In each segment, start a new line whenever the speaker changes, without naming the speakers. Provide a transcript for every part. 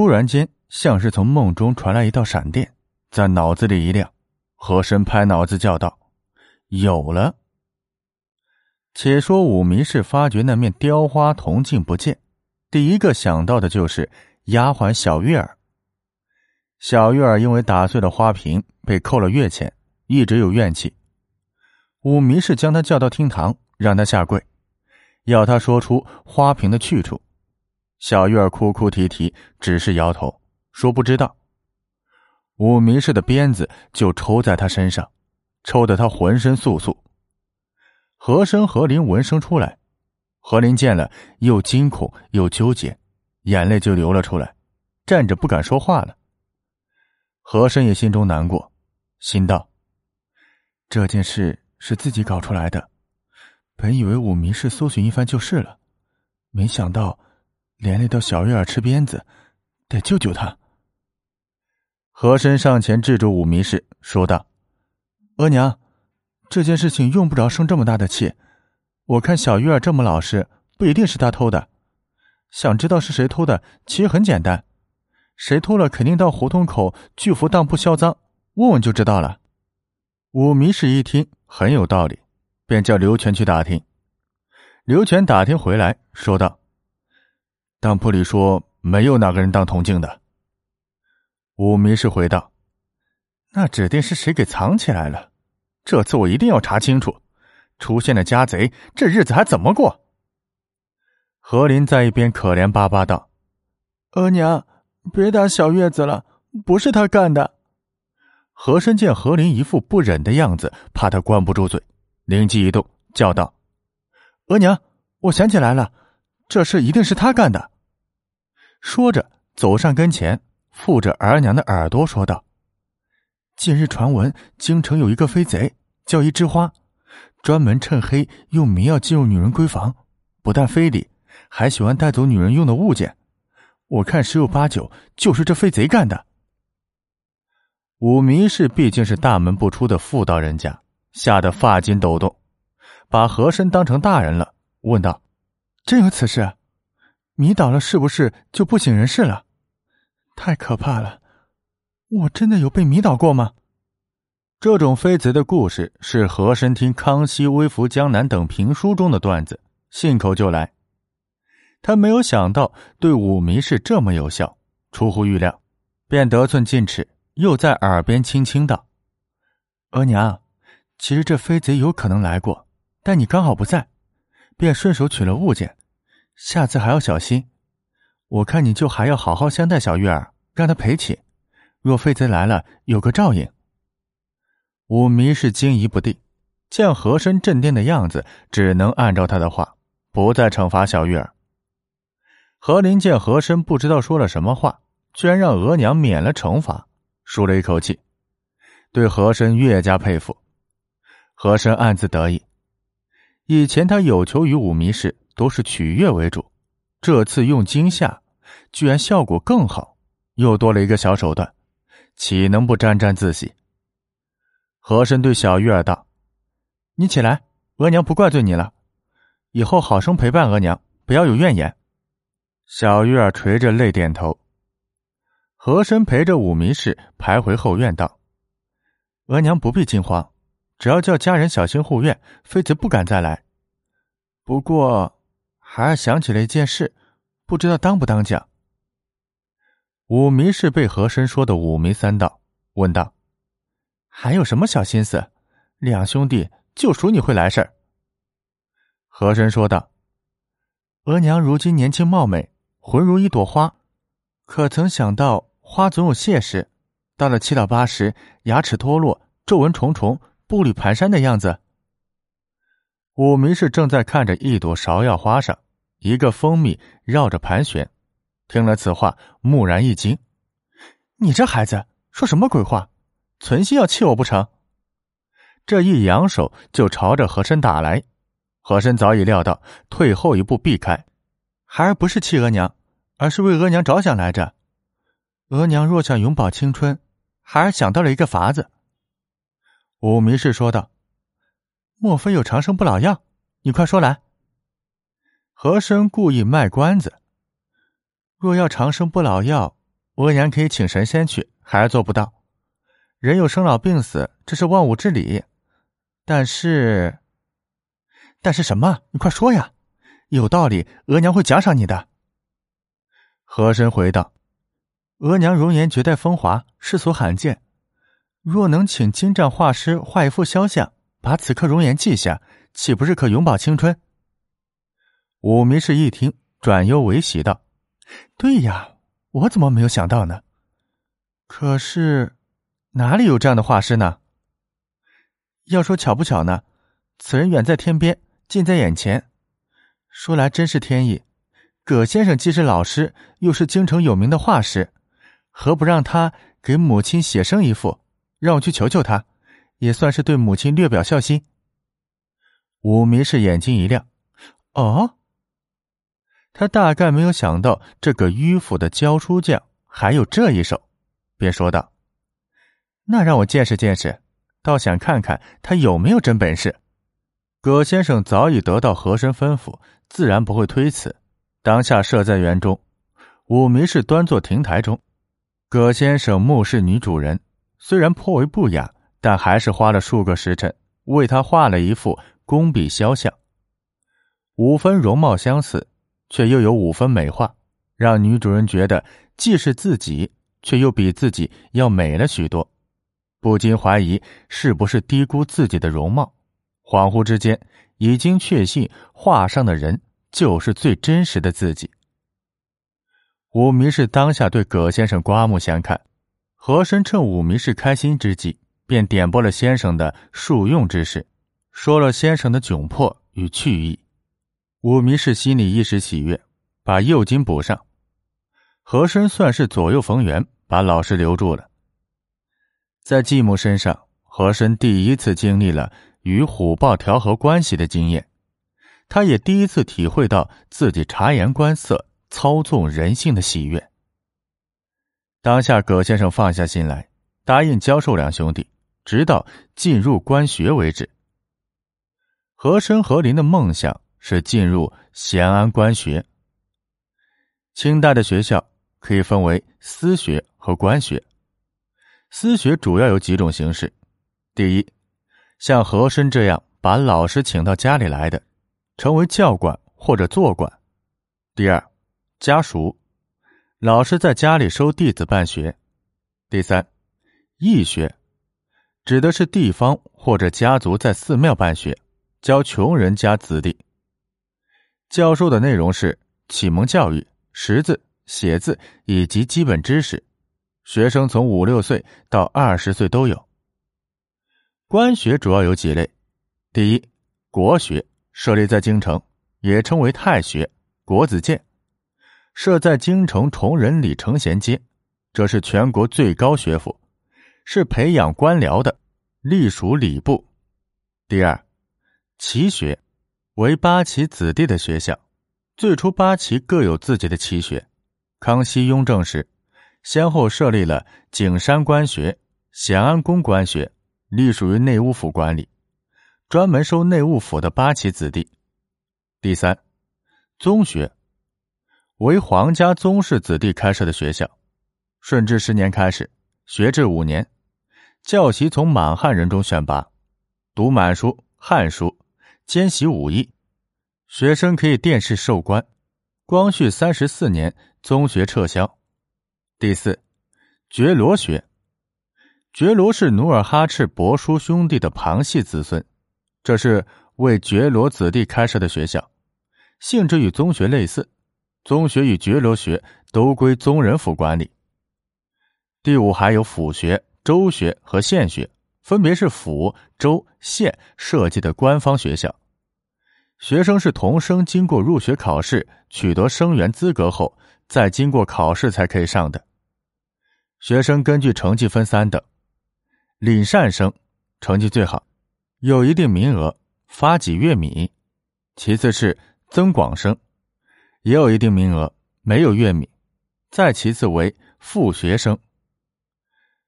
突然间，像是从梦中传来一道闪电，在脑子里一亮。和珅拍脑子叫道：“有了！”且说武迷氏发觉那面雕花铜镜不见，第一个想到的就是丫鬟小月儿。小月儿因为打碎了花瓶，被扣了月钱，一直有怨气。武迷氏将他叫到厅堂，让他下跪，要他说出花瓶的去处。小月儿哭哭啼啼，只是摇头，说不知道。武迷氏的鞭子就抽在他身上，抽得他浑身簌簌。和珅、和林闻声出来，和林见了，又惊恐又纠结，眼泪就流了出来，站着不敢说话了。和珅也心中难过，心道：这件事是自己搞出来的，本以为武迷氏搜寻一番就是了，没想到连累到小月儿吃鞭子，得救救他。和珅上前制住武迷氏，说道：“额娘。”这件事情用不着生这么大的气，我看小玉儿这么老实，不一定是他偷的。想知道是谁偷的，其实很简单，谁偷了，肯定到胡同口巨福当铺销赃，问问就知道了。武迷氏一听很有道理，便叫刘全去打听。刘全打听回来，说道：“当铺里说没有哪个人当铜镜的。”武迷是回道：“那指定是谁给藏起来了。”这次我一定要查清楚，出现了家贼，这日子还怎么过？何林在一边可怜巴巴道：“额娘，别打小月子了，不是他干的。”和珅见何林一副不忍的样子，怕他关不住嘴，灵机一动，叫道：“额娘，我想起来了，这事一定是他干的。”说着，走上跟前，附着儿娘的耳朵说道。近日传闻，京城有一个飞贼，叫一枝花，专门趁黑用迷药进入女人闺房，不但非礼，还喜欢带走女人用的物件。我看十有八九就是这飞贼干的。武迷氏毕竟是大门不出的妇道人家，吓得发筋抖动，把和珅当成大人了，问道：“真有此事？迷倒了是不是就不省人事了？太可怕了！”我真的有被迷倒过吗？这种飞贼的故事是和珅听《康熙微服江南》等评书中的段子，信口就来。他没有想到对武迷是这么有效，出乎预料，便得寸进尺，又在耳边轻轻道：“额娘，其实这飞贼有可能来过，但你刚好不在，便顺手取了物件。下次还要小心。我看你就还要好好相待小月儿，让她赔起。”若飞贼来了，有个照应。武迷是惊疑不定，见和珅镇定的样子，只能按照他的话，不再惩罚小玉儿。何林见和珅不知道说了什么话，居然让额娘免了惩罚，舒了一口气，对和珅越加佩服。和珅暗自得意，以前他有求于武迷氏都是取悦为主，这次用惊吓，居然效果更好，又多了一个小手段。岂能不沾沾自喜？和珅对小玉儿道：“你起来，额娘不怪罪你了。以后好生陪伴额娘，不要有怨言。”小玉儿垂着泪点头。和珅陪着武迷氏徘徊后院道：“额娘不必惊慌，只要叫家人小心护院，妃子不敢再来。不过，孩儿想起了一件事，不知道当不当讲。”武迷是被和珅说的五迷三道，问道：“还有什么小心思？两兄弟就属你会来事儿。”和珅说道：“额娘如今年轻貌美，浑如一朵花，可曾想到花总有谢时，到了七老八十，牙齿脱落，皱纹重重，步履蹒跚的样子？”武迷是正在看着一朵芍药花上，一个蜂蜜绕着盘旋。听了此话，蓦然一惊：“你这孩子说什么鬼话？存心要气我不成？”这一扬手就朝着和珅打来。和珅早已料到，退后一步避开。孩儿不是气额娘，而是为额娘着想来着。额娘若想永葆青春，孩儿想到了一个法子。武迷氏说道：“莫非有长生不老药？你快说来。”和珅故意卖关子。若要长生不老药，额娘可以请神仙去，孩儿做不到。人有生老病死，这是万物之理。但是，但是什么？你快说呀！有道理，额娘会奖赏你的。和珅回道：“额娘容颜绝代风华，世所罕见。若能请精湛画师画一幅肖像，把此刻容颜记下，岂不是可永葆青春？”武迷氏一听，转忧为喜道：“对呀，我怎么没有想到呢？可是……”哪里有这样的画师呢？要说巧不巧呢，此人远在天边，近在眼前。说来真是天意，葛先生既是老师，又是京城有名的画师，何不让他给母亲写生一幅，让我去求求他，也算是对母亲略表孝心。武迷是眼睛一亮，哦，他大概没有想到这个迂腐的教书匠还有这一手，便说道。那让我见识见识，倒想看看他有没有真本事。葛先生早已得到和珅吩咐，自然不会推辞。当下设在园中，武迷是端坐亭台中。葛先生目视女主人，虽然颇为不雅，但还是花了数个时辰为她画了一幅工笔肖像。五分容貌相似，却又有五分美化，让女主人觉得既是自己，却又比自己要美了许多。不禁怀疑是不是低估自己的容貌，恍惚之间已经确信画上的人就是最真实的自己。武迷是当下对葛先生刮目相看，和珅趁武迷是开心之际，便点拨了先生的术用之事，说了先生的窘迫与去意。武迷是心里一时喜悦，把右筋补上。和珅算是左右逢源，把老师留住了。在继母身上，和珅第一次经历了与虎豹调和关系的经验，他也第一次体会到自己察言观色、操纵人性的喜悦。当下，葛先生放下心来，答应教授两兄弟，直到进入官学为止。和珅、和林的梦想是进入咸安官学。清代的学校可以分为私学和官学。私学主要有几种形式：第一，像和珅这样把老师请到家里来的，成为教官或者做官；第二，家塾，老师在家里收弟子办学；第三，义学，指的是地方或者家族在寺庙办学，教穷人家子弟。教授的内容是启蒙教育、识字、写字以及基本知识。学生从五六岁到二十岁都有。官学主要有几类：第一，国学设立在京城，也称为太学、国子监，设在京城崇仁里承贤街，这是全国最高学府，是培养官僚的，隶属礼部。第二，旗学为八旗子弟的学校，最初八旗各有自己的旗学，康熙、雍正时。先后设立了景山官学、咸安宫官学，隶属于内务府管理，专门收内务府的八旗子弟。第三，宗学为皇家宗室子弟开设的学校，顺治十年开始，学制五年，教习从满汉人中选拔，读满书、汉书，兼习武艺，学生可以殿试授官。光绪三十四年，宗学撤销。第四，觉罗学，觉罗是努尔哈赤伯叔兄弟的旁系子孙，这是为觉罗子弟开设的学校，性质与宗学类似，宗学与觉罗学都归宗人府管理。第五，还有府学、州学和县学，分别是府、州、县设计的官方学校，学生是童生，经过入学考试，取得生源资格后，再经过考试才可以上的。学生根据成绩分三等，领善生成绩最好，有一定名额发几月米；其次是增广生，也有一定名额没有月米；再其次为副学生。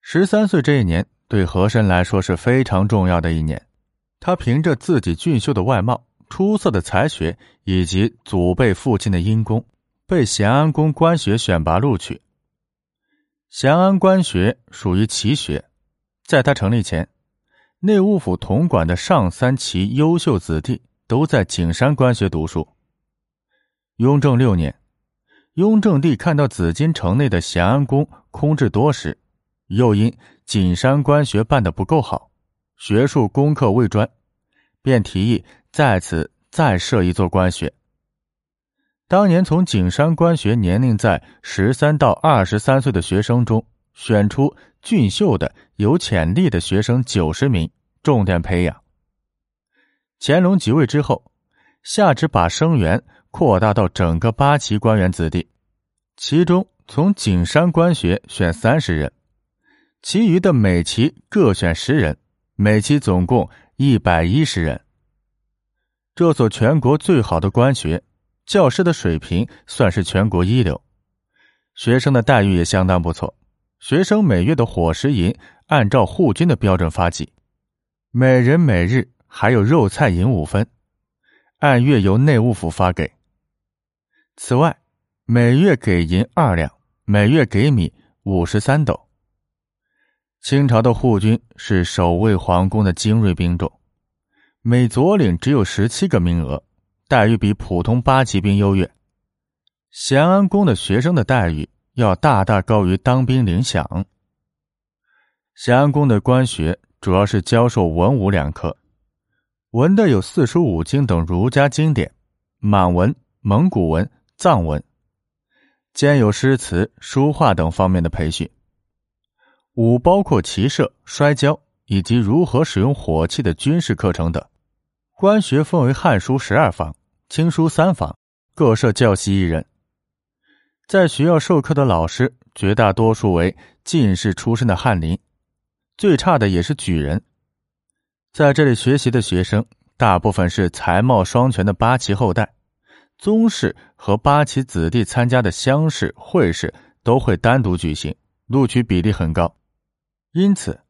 十三岁这一年对和珅来说是非常重要的一年，他凭着自己俊秀的外貌、出色的才学以及祖辈父亲的因功，被咸安宫官学选拔录取。咸安官学属于奇学，在他成立前，内务府统管的上三旗优秀子弟都在景山官学读书。雍正六年，雍正帝看到紫禁城内的咸安宫空置多时，又因景山官学办得不够好，学术功课未专，便提议在此再设一座官学。当年从景山官学年龄在十三到二十三岁的学生中选出俊秀的、有潜力的学生九十名，重点培养。乾隆即位之后，下旨把生源扩大到整个八旗官员子弟，其中从景山官学选三十人，其余的每旗各选十人，每期总共一百一十人。这所全国最好的官学。教师的水平算是全国一流，学生的待遇也相当不错。学生每月的伙食银按照户均的标准发给，每人每日还有肉菜银五分，按月由内务府发给。此外，每月给银二两，每月给米五十三斗。清朝的护军是守卫皇宫的精锐兵种，每左领只有十七个名额。待遇比普通八旗兵优越，咸安宫的学生的待遇要大大高于当兵领饷。咸安宫的官学主要是教授文武两科，文的有四书五经等儒家经典，满文、蒙古文、藏文，兼有诗词、书画等方面的培训；武包括骑射、摔跤以及如何使用火器的军事课程等。官学分为汉书十二房、清书三房，各设教习一人。在学校授课的老师绝大多数为进士出身的翰林，最差的也是举人。在这里学习的学生大部分是才貌双全的八旗后代，宗室和八旗子弟参加的乡试、会试都会单独举行，录取比例很高。因此，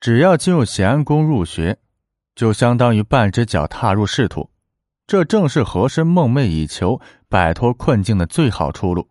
只要进入咸安宫入学。就相当于半只脚踏入仕途，这正是和珅梦寐以求、摆脱困境的最好出路。